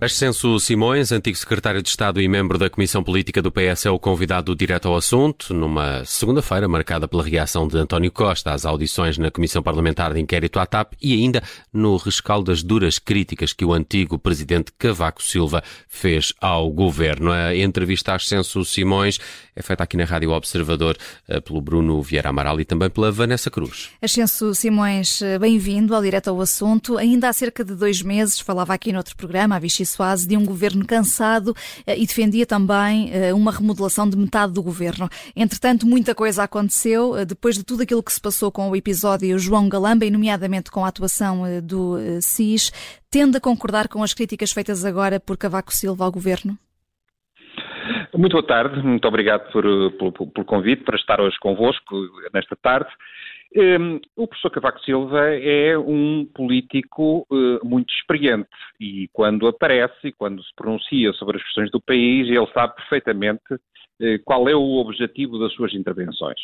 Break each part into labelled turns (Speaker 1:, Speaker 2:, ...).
Speaker 1: Ascenso Simões, antigo secretário de Estado e membro da Comissão Política do PS, é o convidado direto ao assunto, numa segunda-feira marcada pela reação de António Costa às audições na Comissão Parlamentar de Inquérito à TAP e ainda no rescaldo das duras críticas que o antigo presidente Cavaco Silva fez ao governo. A entrevista a Ascenso Simões é feita aqui na Rádio Observador eh, pelo Bruno Vieira Amaral e também pela Vanessa Cruz.
Speaker 2: Ascenso Simões, eh, bem-vindo ao Direto ao Assunto. Ainda há cerca de dois meses falava aqui noutro programa, a Vichy Soase, de um governo cansado eh, e defendia também uma remodelação de metade do governo. Entretanto, muita coisa aconteceu depois de tudo aquilo que se passou com o episódio João Galamba, e nomeadamente com a atuação do SIS. Tende a concordar com as críticas feitas agora por Cavaco Silva ao governo?
Speaker 3: Muito boa tarde, muito obrigado por, por, pelo convite para estar hoje convosco nesta tarde. Um, o professor Cavaco Silva é um político uh, muito experiente e quando aparece e quando se pronuncia sobre as questões do país, ele sabe perfeitamente uh, qual é o objetivo das suas intervenções.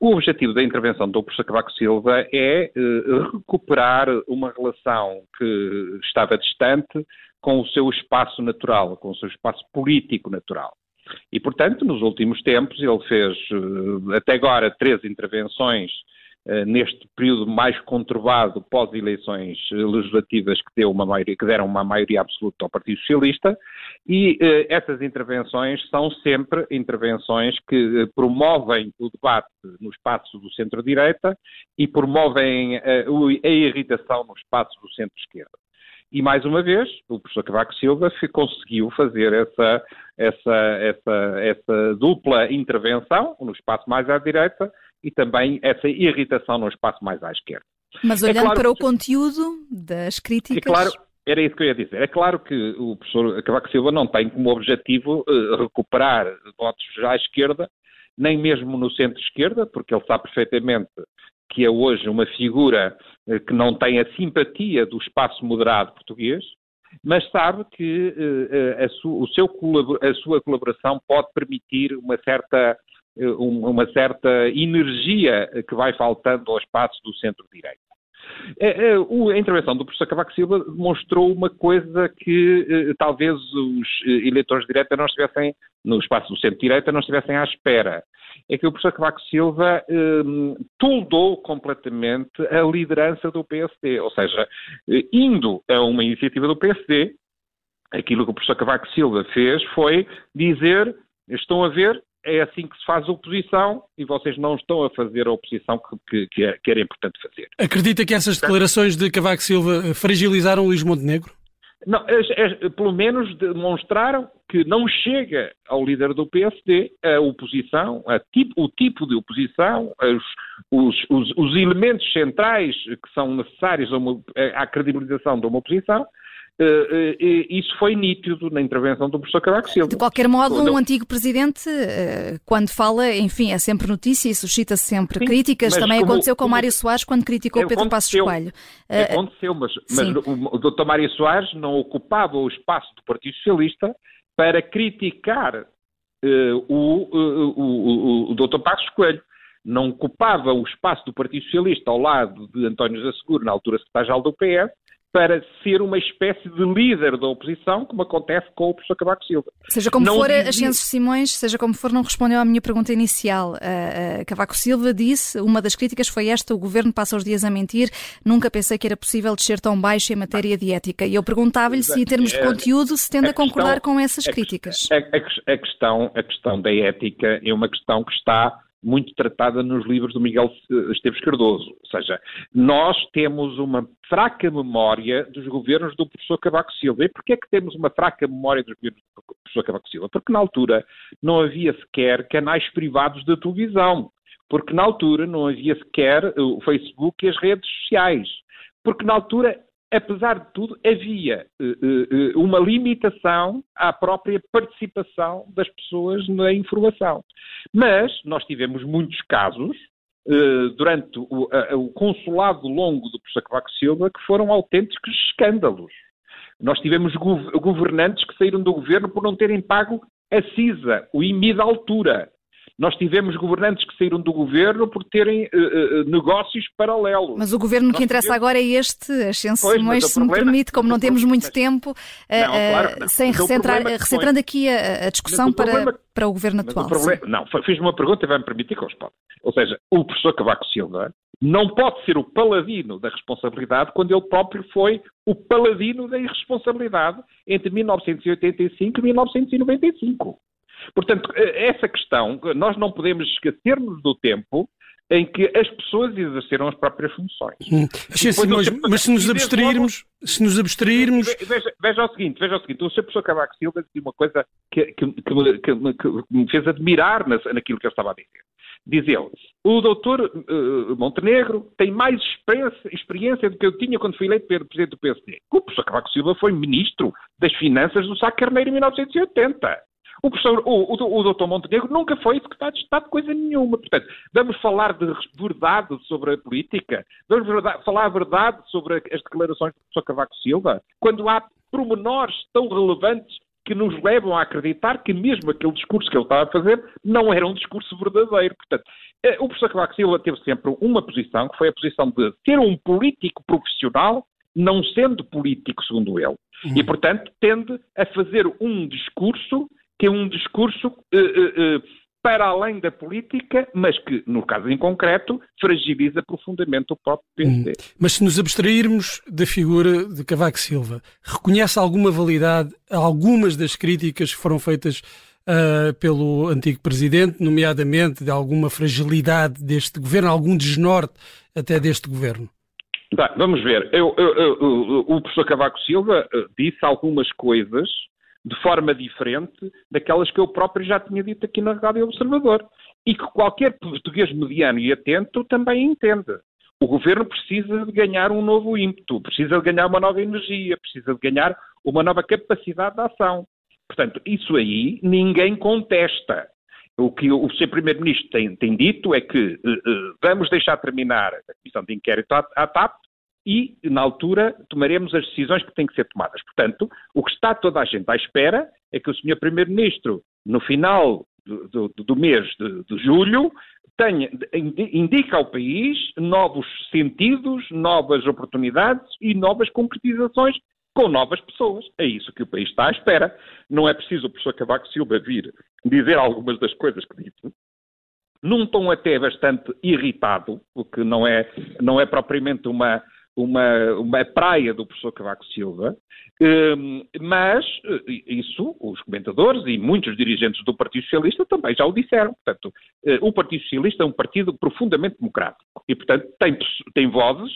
Speaker 3: O objetivo da intervenção do professor Cavaco Silva é uh, recuperar uma relação que estava distante com o seu espaço natural, com o seu espaço político natural. E, portanto, nos últimos tempos, ele fez até agora três intervenções neste período mais conturbado pós-eleições legislativas que, deu uma maioria, que deram uma maioria absoluta ao Partido Socialista, e eh, essas intervenções são sempre intervenções que promovem o debate no espaço do centro-direita e promovem a irritação no espaço do centro-esquerda. E, mais uma vez, o professor Cavaco Silva conseguiu fazer essa, essa, essa, essa dupla intervenção no espaço mais à direita e também essa irritação no espaço mais à esquerda.
Speaker 2: Mas olhando é claro para o conteúdo das críticas...
Speaker 3: É claro, era isso que eu ia dizer. É claro que o professor Cavaco Silva não tem como objetivo uh, recuperar votos à esquerda, nem mesmo no centro-esquerda, porque ele sabe perfeitamente que é hoje uma figura eh, que não tem a simpatia do espaço moderado português, mas sabe que uh, a, su, o seu, a sua colaboração pode permitir uma certa, uma certa energia que vai faltando ao espaço do centro-direita. A intervenção do professor Cavaco Silva demonstrou uma coisa que talvez os eleitores de direita não estivessem, no espaço do centro-direita, não estivessem à espera é que o professor Cavaco Silva um, toldou completamente a liderança do PSD, ou seja, eh, indo a uma iniciativa do PSD, aquilo que o professor Cavaco Silva fez foi dizer, estão a ver, é assim que se faz oposição e vocês não estão a fazer a oposição que, que, é, que era importante fazer.
Speaker 4: Acredita que essas declarações de Cavaco Silva fragilizaram Luís Montenegro?
Speaker 3: Não, pelo menos demonstraram que não chega ao líder do PSD a oposição, a tipo, o tipo de oposição, os, os, os, elementos centrais que são necessários à credibilização de uma oposição, isso foi nítido na intervenção do professor Cavaco Silva.
Speaker 2: De qualquer modo, um antigo presidente, uh, quando fala, enfim, é sempre notícia e suscita sempre Sim, críticas. Também como, aconteceu com como, Mário Soares quando criticou Pedro Passos Coelho.
Speaker 3: Aconteceu, mas, mas o, o Dr. Mário Soares não ocupava o espaço do Partido Socialista para criticar o, o, o, o Dr. Passos Coelho não ocupava o espaço do Partido Socialista ao lado de António José Seguro, na altura secretário-geral do PS, para ser uma espécie de líder da oposição, como acontece com o professor Cavaco Silva.
Speaker 2: Seja como não for, dizia... Ascenso Simões, seja como for, não respondeu à minha pergunta inicial. Uh, uh, Cavaco Silva disse, uma das críticas foi esta, o governo passa os dias a mentir, nunca pensei que era possível descer tão baixo em matéria de ética. E eu perguntava-lhe se, em termos de é, conteúdo, se tende a, a concordar com essas críticas.
Speaker 3: A, a, a, questão, a questão da ética é uma questão que está muito tratada nos livros do Miguel Esteves Cardoso. Ou seja, nós temos uma fraca memória dos governos do professor Cavaco Silva. E porquê é que temos uma fraca memória dos governos do professor Cavaco Silva? Porque na altura não havia sequer canais privados de televisão. Porque na altura não havia sequer o Facebook e as redes sociais. Porque na altura apesar de tudo, havia uh, uh, uma limitação à própria participação das pessoas na informação. Mas nós tivemos muitos casos durante o, o, consulado longo do professor Cavaco Silva que foram autênticos escândalos. Nós tivemos governantes que saíram do governo por não terem pago a CISA, o IMI da altura. Nós tivemos governantes que saíram do governo por terem uh, uh, negócios paralelos.
Speaker 2: Mas o governo Nós que interessa tivemos... agora é este, Ascenso Simões, se problema... me permite, como não temos muito mas... tempo, não, claro sem recentrar, recentrando foi... aqui a, a discussão para, problema... para o governo atual.
Speaker 3: Problema... Não, fiz-me uma pergunta e vai-me permitir que eu responda. Ou seja, o professor Cavaco Silva não pode ser o paladino da responsabilidade quando ele próprio foi o paladino da irresponsabilidade entre 1985 e 1995. Portanto, eh, essa questão, nós não podemos esquecermos do tempo em que as pessoas exerceram as próprias funções.
Speaker 4: Hum. Mas, mas, se nos abstrairmos, se nos abstrairmos...
Speaker 3: Veja, veja, o seguinte, veja o seguinte, o Sr. Professor Cavaco Silva disse uma coisa que, que, que, que, me fez admirar naquilo que ele estava a dizer. Diz ele, o doutor uh, Montenegro tem mais experiência, experiência, do que eu tinha quando fui eleito presidente do PSD. O professor Cavaco Silva foi ministro das Finanças do Sá Carneiro em 1980. O, professor, o, o, o doutor Montenegro nunca foi secretário de Estado de coisa nenhuma. Portanto, vamos falar de verdade sobre a política? Vamos verdade, falar a verdade sobre as declarações do professor Cavaco Silva? Quando há promenores tão relevantes que nos levam a acreditar que mesmo aquele discurso que ele estava a fazer não era um discurso verdadeiro. Portanto, eh, o professor Cavaco Silva teve sempre uma posição, que foi a posição de ser um político profissional, não sendo político, segundo ele. Uhum. E, portanto, tende a fazer um discurso que é um discurso uh, uh, uh, para além da política, mas que, no caso em concreto, fragiliza profundamente o próprio PSD. Hum.
Speaker 4: Mas se nos abstrairmos da figura de Cavaco Silva, reconhece alguma validade a algumas das críticas que foram feitas uh, pelo antigo presidente, nomeadamente de alguma fragilidade deste governo, algum desnorte até deste governo?
Speaker 3: Tá, vamos ver. Eu, eu, eu, o professor Cavaco Silva disse algumas coisas de forma diferente daquelas que eu próprio já tinha dito aqui na Rádio Observador. E que qualquer português mediano e atento também entende. O governo precisa de ganhar um novo ímpeto, precisa de ganhar uma nova energia, precisa de ganhar uma nova capacidade de ação. Portanto, isso aí ninguém contesta. O que o Sr. Primeiro-Ministro tem, tem, dito é que uh, vamos deixar terminar a comissão de inquérito à, à TAP e, na altura, tomaremos as decisões que têm que ser tomadas. Portanto, o que está toda a gente à espera é que o Sr. Primeiro-Ministro, no final do, do, do mês de, de, julho, tenha, indique ao país novos sentidos, novas oportunidades e novas concretizações com novas pessoas. É isso que o país está à espera. Não é preciso o professor Cavaco Silva vir dizer algumas das coisas que disse, num tom até bastante irritado, o que não é, não é propriamente uma, uma, uma praia do professor Cavaco Silva, hum, mas eh, isso os comentadores e muitos dirigentes do Partido Socialista também já o disseram. Portanto, eh, o Partido Socialista é um partido profundamente democrático e, portanto, tem, tem vozes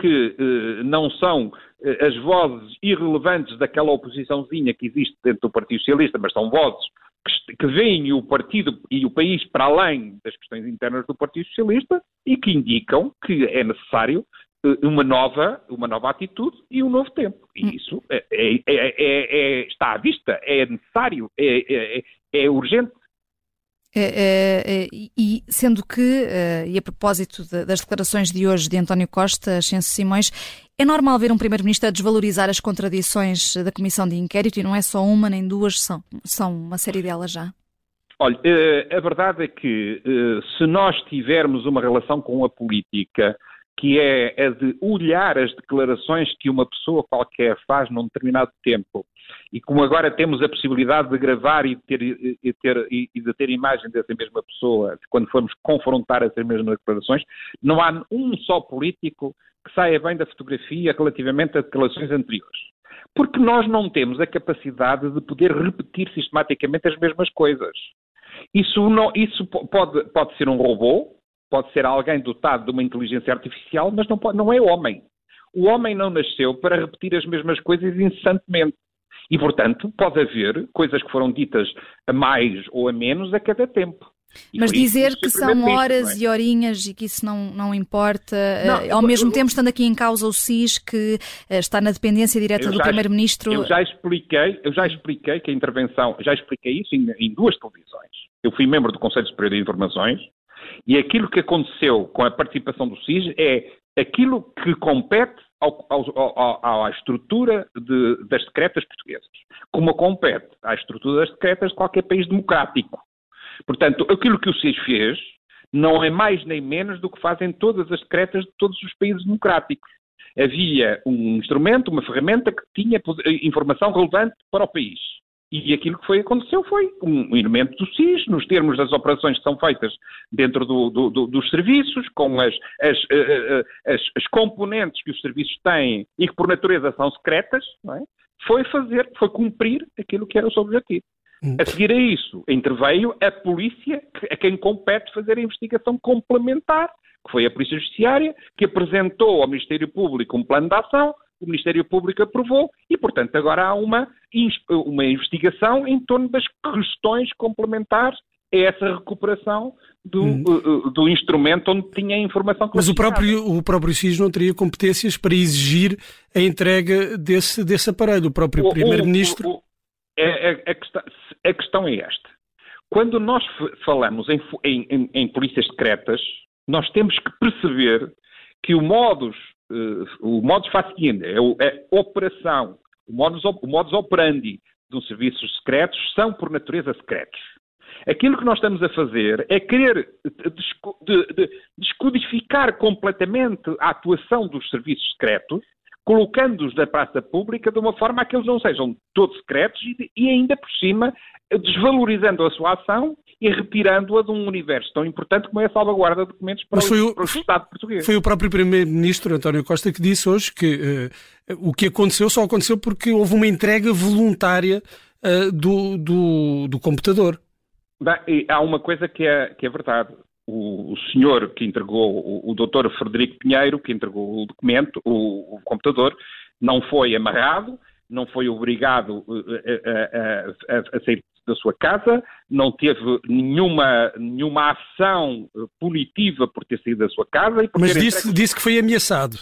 Speaker 3: que eh, não são as vozes irrelevantes daquela oposiçãozinha que existe dentro do Partido Socialista, mas são vozes que, que veem o partido e o país para além das questões internas do Partido Socialista e que indicam que é necessário uma nova, uma nova atitude e um novo tempo. E hum. isso é, é, é, está à vista, é necessário, é, é urgente.
Speaker 2: e sendo que, e a propósito das declarações de hoje de António Costa, Ascenso Simões, é normal ver um Primeiro-Ministro a desvalorizar as contradições da Comissão de Inquérito e não é só uma nem duas, são, são uma série delas já?
Speaker 3: Olha, eh, a verdade é que eh, se nós tivermos uma relação com a política que é a de olhar as declarações que uma pessoa qualquer faz num determinado tempo, e como agora temos a possibilidade de gravar e de ter, e ter, e de ter imagem dessa mesma pessoa, quando formos confrontar essas mesmas declarações, não há um só político que saia bem da fotografia relativamente a declarações anteriores. Porque nós não temos a capacidade de poder repetir sistematicamente as mesmas coisas. Isso, não, isso pode, pode ser um robô, pode ser alguém dotado de uma inteligência artificial, mas não, pode, não é homem. O homem não nasceu para repetir as mesmas coisas incessantemente. E, portanto, pode haver coisas que foram ditas a mais ou a menos a cada tempo.
Speaker 2: E Mas dizer que são horas é? e horinhas e que isso não, não importa, não, uh, ao eu, mesmo eu, tempo estando aqui em causa o SIS, que uh, está na dependência direta do Primeiro-Ministro.
Speaker 3: Eu já expliquei, eu já expliquei que a intervenção, já expliquei isso em, em duas televisões. Eu fui membro do Conselho Superior de Informações e aquilo que aconteceu com a participação do SIS é aquilo que compete ao, ao, ao, à estrutura de, das secretas portuguesas, como compete à estrutura das secretas de qualquer país democrático. Portanto, aquilo que o SIS fez não é mais nem menos do que fazem todas as secretas de todos os países democráticos. Havia um instrumento, uma ferramenta que tinha informação relevante para o país. E aquilo que foi, aconteceu foi um elemento do SIS, nos termos das operações que são feitas dentro do, do, do, dos serviços, com as, as, eh, eh, eh, as, as, componentes que os serviços têm e que por natureza são secretas, é? foi fazer, foi cumprir aquilo que era o seu objetivo. Hum. A seguir a isso, interveio a polícia, a quem compete fazer a investigação complementar, que foi a Polícia Judiciária, que apresentou ao Ministério Público um plano de ação, o Ministério Público aprovou e, portanto, agora há uma, uma investigação em torno das questões complementares a essa recuperação do, hum. uh, do instrumento onde tinha a informação
Speaker 4: Mas o próprio, o próprio SIS não teria competências para exigir a entrega desse, desse aparelho. O próprio Primeiro-Ministro.
Speaker 3: A, é, é, a, questão, a, questão, é esta. Quando nós falamos em, em, em polícias secretas, nós temos que perceber que o modus o modus faciendi, é, é operação, o modus, o modus operandi dos serviços secretos são, por natureza, secretos. Aquilo que nós estamos a fazer é querer de, de, descodificar completamente a atuação dos serviços secretos, colocando-os na praça pública de uma forma a que eles não sejam todos secretos e, e ainda por cima desvalorizando a sua ação e retirando-a de um universo tão importante como é a salvaguarda de documentos para, o, para o, Estado português.
Speaker 4: Foi o próprio Primeiro-Ministro António Costa que disse hoje que uh, o que aconteceu só aconteceu porque houve uma entrega voluntária uh, do, do, do, computador.
Speaker 3: Bem, há uma coisa que é, que é verdade. O, o senhor que entregou, o, o doutor Frederico Pinheiro, que entregou o documento, o, o computador, não foi amarrado, não foi obrigado eh, a, a, a, a, sair da sua casa, não teve nenhuma, nenhuma ação eh, punitiva por ter saído da sua casa. E por
Speaker 4: Mas disse, entregue... disse que foi ameaçado.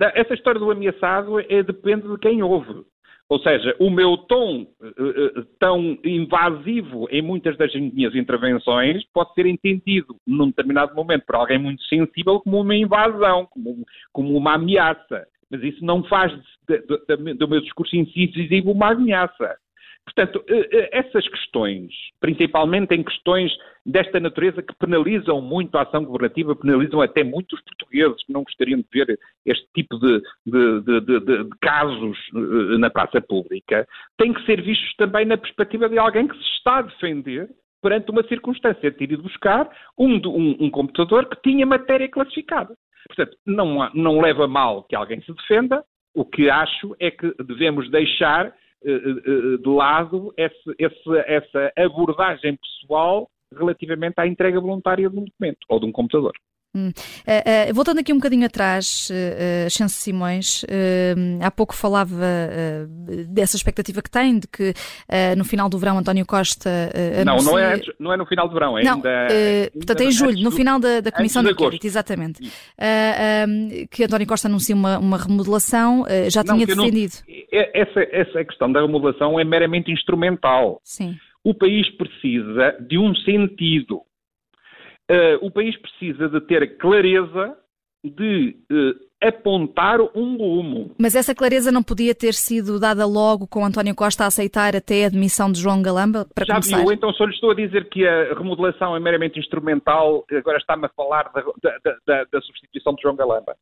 Speaker 3: Essa história do ameaçado é, depende de quem ouve. Ou seja, o meu tom uh, tão invasivo em muitas das minhas intervenções pode ser entendido num determinado momento por alguém muito sensível como uma invasão, como, como uma ameaça. Mas isso não faz do meu discurso incisivo uma ameaça. Portanto, eh, eh, essas questões, principalmente em questões desta natureza que penalizam muito a ação governativa, penalizam até muito os portugueses que não gostariam de ver este tipo de, de, de, de casos eh, na praça pública, têm que ser vistos também na perspectiva de alguém que se está a defender perante uma circunstância ter ido buscar um, um, um computador que tinha matéria classificada. Portanto, não, não leva mal que alguém se defenda, o que acho é que devemos deixar de lado esse, esse, essa abordagem pessoal relativamente à entrega voluntária de um documento ou de um computador.
Speaker 2: Hum. Uh, uh, voltando aqui um bocadinho atrás, uh, Chance Simões, há pouco falava dessa expectativa que tem de que no final do verão António Costa.
Speaker 3: Não, não é, não é no final do verão, é
Speaker 2: não,
Speaker 3: ainda.
Speaker 2: portanto, é em julho, no final da, da Comissão de Inquérito, exatamente. que António Costa anuncia uma, uma remodelação, já não, tinha defendido. Não,
Speaker 3: é, essa, essa questão da remodelação é meramente instrumental.
Speaker 2: Sim.
Speaker 3: O país precisa de um sentido o país precisa de ter clareza de uh, apontar um rumo.
Speaker 2: Mas essa clareza não podia ter sido dada logo com António Costa a aceitar até a admissão de João Galamba, para
Speaker 3: Já
Speaker 2: começar?
Speaker 3: viu, então só lhe estou a dizer que a remodelação é meramente instrumental, agora está-me a falar da, da, da, da, substituição de João Galamba.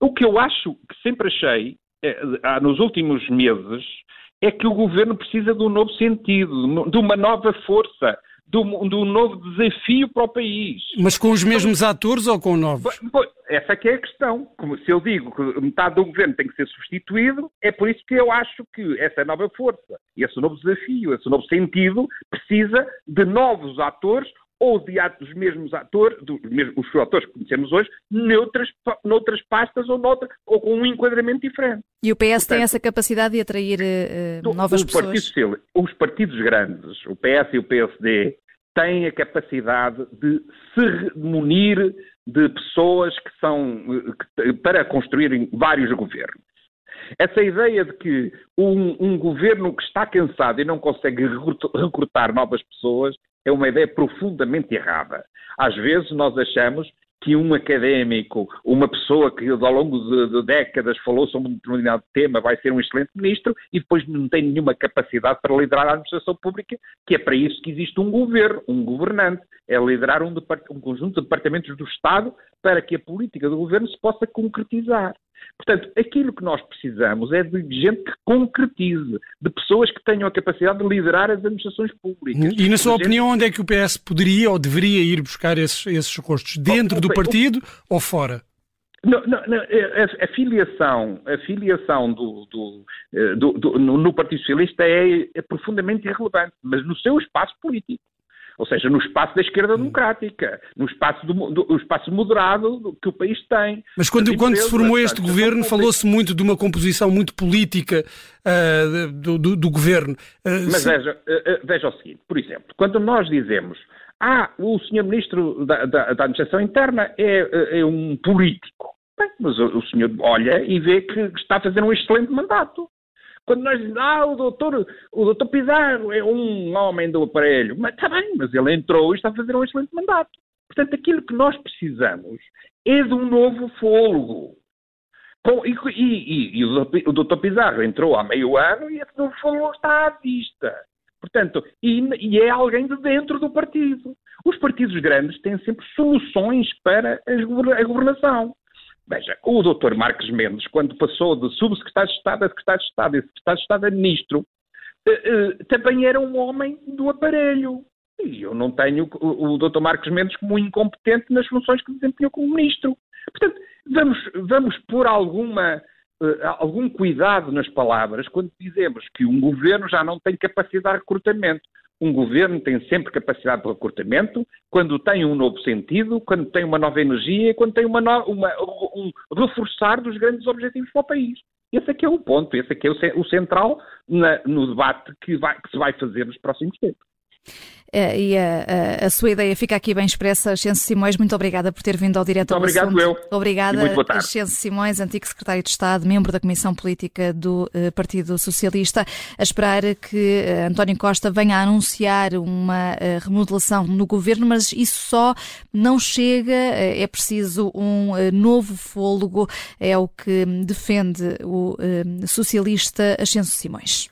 Speaker 3: O que eu acho, que sempre achei, é, nos últimos meses, é que o governo precisa de um novo sentido, de uma nova força de um, novo desafio para o país.
Speaker 4: Mas com os mesmos então, atores ou com novos?
Speaker 3: Essa é que é a questão. Como se eu digo que metade do governo tem que ser substituído, é por isso que eu acho que essa nova força, esse novo desafio, esse novo sentido, precisa de novos atores ou de dos mesmos atores, dos mesmos, os atores que conhecemos hoje, noutras, noutras pastas ou, noutra, ou com um enquadramento diferente.
Speaker 2: E o PS Portanto, tem essa capacidade de atrair uh, novas pessoas?
Speaker 3: Partido, os partidos grandes, o PS e o PSD, têm a capacidade de se munir de pessoas que são que, para construírem vários governos. Essa ideia de que um, um, governo que está cansado e não consegue recrutar novas pessoas é uma ideia profundamente errada. Às vezes nós achamos que um académico, uma pessoa que ao longo de, de, décadas falou sobre um determinado tema vai ser um excelente ministro e depois não tem nenhuma capacidade para liderar a administração pública, que é para isso que existe um governo, um governante, é liderar um, um conjunto de departamentos do Estado para que a política do governo se possa concretizar. Portanto, aquilo que nós precisamos é de gente que concretize, de pessoas que tenham a capacidade de liderar as administrações públicas.
Speaker 4: E, na sua gente... opinião, onde é que o PS poderia ou deveria ir buscar esses, esses recursos? Dentro do partido ou fora?
Speaker 3: Não, não, não, a, a, filiação, a filiação do, do, eh, do, no, Partido Socialista é, é profundamente irrelevante, mas no seu espaço político ou seja, no espaço da esquerda hum. democrática, no espaço, do, do espaço moderado que o país tem.
Speaker 4: Mas quando, quando se formou este governo, falou-se muito de uma composição muito política uh, do, do, do, governo.
Speaker 3: Uh, Mas se... veja, uh, veja o seguinte, por exemplo, quando nós dizemos ah, o senhor ministro da, da, da Administração Interna é, é um político. Bem, mas o, o senhor olha e vê que está a fazer um excelente mandato. Quando nós dizemos, ah, o doutor, o doutor Pizarro é um homem do aparelho, mas está bem, mas ele entrou e está a fazer um excelente mandato. Portanto, aquilo que nós precisamos é de um novo fôlego. Com, e, e, e, o doutor Pizarro entrou há meio ano e esse novo fôlego está à vista. Portanto, e, e, é alguém de dentro do partido. Os partidos grandes têm sempre soluções para a governação. Veja, o doutor Marques Mendes, quando passou de subsecretário de Estado a secretário de Estado e secretário de Estado a ministro, eh, eh, também era um homem do aparelho. E eu não tenho o, doutor Marques Mendes como incompetente nas funções que desempenhou como ministro. Portanto, vamos, vamos pôr alguma, uh, algum cuidado nas palavras quando dizemos que um governo já não tem capacidade de recrutamento. Um governo tem sempre capacidade de recrutamento quando tem um novo sentido, quando tem uma nova energia, quando tem uma, no, uma um reforçar dos grandes objetivos para o país. Esse aqui é o ponto, esse é o, o central na, no debate que, vai, que se vai fazer nos próximos tempos.
Speaker 2: É, e a, a, a, sua ideia fica aqui bem expressa. Ascenso Simões, muito obrigada por ter vindo ao direto ao
Speaker 3: Obrigado
Speaker 2: assunto.
Speaker 3: eu.
Speaker 2: Obrigada, Ascenso Simões, antigo secretário de Estado, membro da Comissão Política do uh, Partido Socialista, a esperar que uh, António Costa venha a anunciar uma remodelação no governo, mas isso só não chega, é preciso um novo fôlego, é o que defende o socialista Ascenso Simões.